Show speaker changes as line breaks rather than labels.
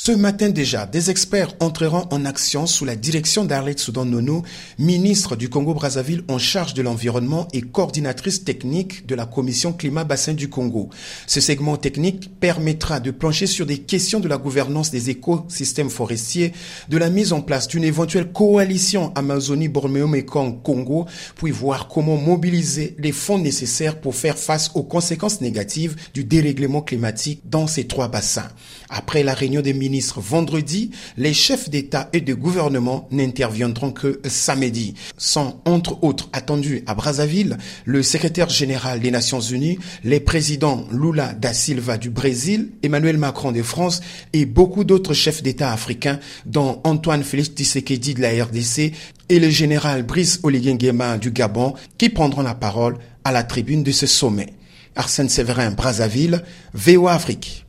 Ce matin déjà, des experts entreront en action sous la direction d'Arlette Soudan Nono, ministre du Congo-Brazzaville en charge de l'environnement et coordinatrice technique de la Commission Climat-Bassin du Congo. Ce segment technique permettra de plancher sur des questions de la gouvernance des écosystèmes forestiers, de la mise en place d'une éventuelle coalition Amazonie-Bornéo-Mekong-Congo y voir comment mobiliser les fonds nécessaires pour faire face aux conséquences négatives du dérèglement climatique dans ces trois bassins. Après la réunion des ministre vendredi, les chefs d'État et de gouvernement n'interviendront que samedi. Sont entre autres attendus à Brazzaville le secrétaire général des Nations Unies, les présidents Lula da Silva du Brésil, Emmanuel Macron de France et beaucoup d'autres chefs d'État africains dont Antoine Félix Tshisekedi de la RDC et le général Brice Oligui Nguema du Gabon qui prendront la parole à la tribune de ce sommet. Arsène Séverin, Brazzaville, VOA Afrique.